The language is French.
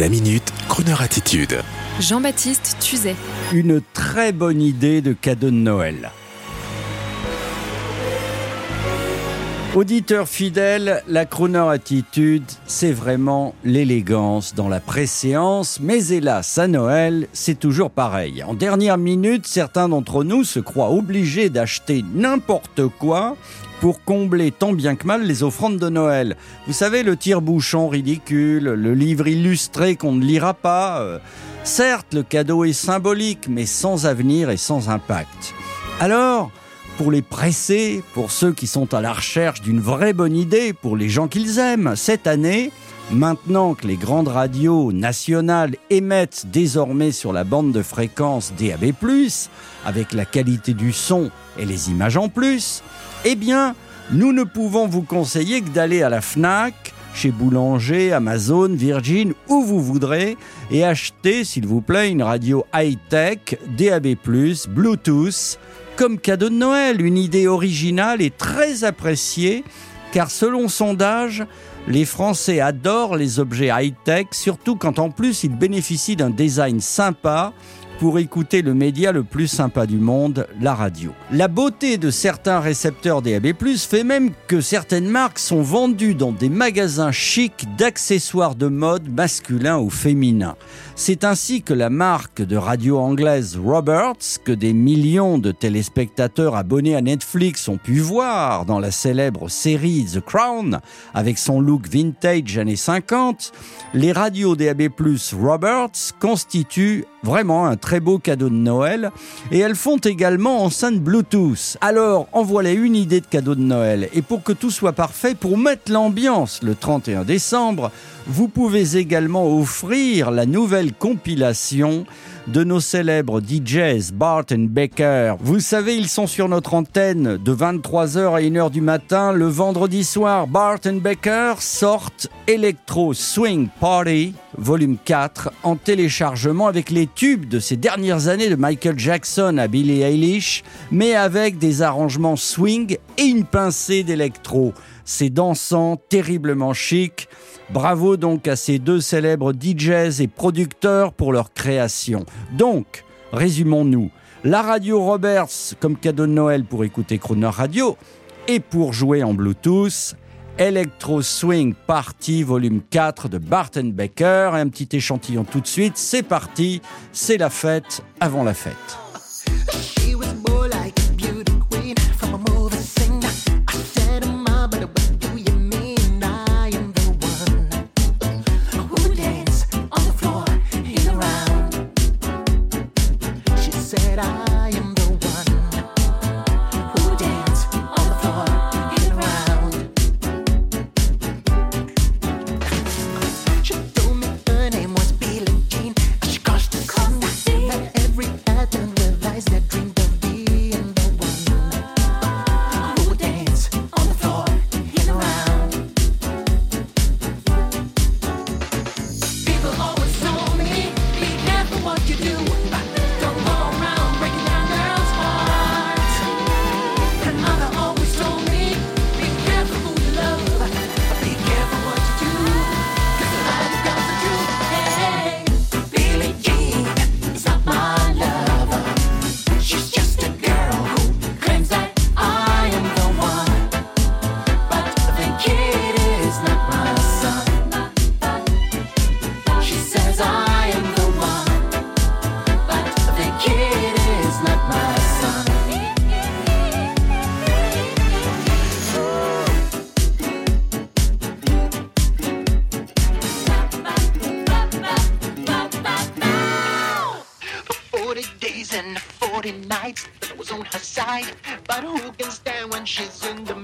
La minute, Kroneur attitude. Jean-Baptiste Tuzet. Une très bonne idée de cadeau de Noël. Auditeur fidèle, la Crooner Attitude, c'est vraiment l'élégance dans la préséance, mais hélas, à Noël, c'est toujours pareil. En dernière minute, certains d'entre nous se croient obligés d'acheter n'importe quoi pour combler tant bien que mal les offrandes de Noël. Vous savez, le tire-bouchon ridicule, le livre illustré qu'on ne lira pas. euh, certes, le cadeau est symbolique, mais sans avenir et sans impact. Alors, pour les pressés, pour ceux qui sont à la recherche d'une vraie bonne idée, pour les gens qu'ils aiment, cette année, maintenant que les grandes radios nationales émettent désormais sur la bande de fréquence DAB+, avec la qualité du son et les images en plus, eh bien, nous ne pouvons vous conseiller que d'aller à la FNAC, chez Boulanger, Amazon, Virgin, où vous voudrez, et acheter, s'il vous plaît, une radio high-tech, DAB+, Bluetooth, comme cadeau de Noël, une idée originale et très appréciée, car selon sondage, les Français adorent les objets high-tech, surtout quand en plus ils bénéficient d'un design sympa pour écouter le média le plus sympa du monde, la radio. La beauté de certains récepteurs DAB+, fait même que certaines marques sont vendues dans des magasins chics d'accessoires de mode masculins ou féminins. C'est ainsi que la marque de radio anglaise Roberts, que des millions de téléspectateurs abonnés à Netflix ont pu voir dans la célèbre série The Crown, avec son look vintage années 50, les radios DAB+, Roberts constituent vraiment un très beau cadeau de Noël et elles font également enceinte Bluetooth. Alors, en voilà une idée de cadeau de Noël et pour que tout soit parfait, pour mettre l'ambiance le 31 décembre, vous pouvez également offrir la nouvelle compilation de nos célèbres DJs Bart Baker. Vous savez, ils sont sur notre antenne de 23h à 1h du matin le vendredi soir. Bart and Baker sortent Electro Swing Party volume 4 en téléchargement avec les tubes de ces dernières années de Michael Jackson à Billie Eilish, mais avec des arrangements swing et une pincée d'électro. C'est dansant, terriblement chic. Bravo donc à ces deux célèbres DJs et producteurs pour leur création. Donc, résumons-nous. La radio Roberts comme cadeau de Noël pour écouter Crooner Radio et pour jouer en Bluetooth. Electro Swing Party volume 4 de Barton Baker. Un petit échantillon tout de suite. C'est parti. C'est la fête avant la fête. Forty nights I was on her side. But who can stand when she's in demand?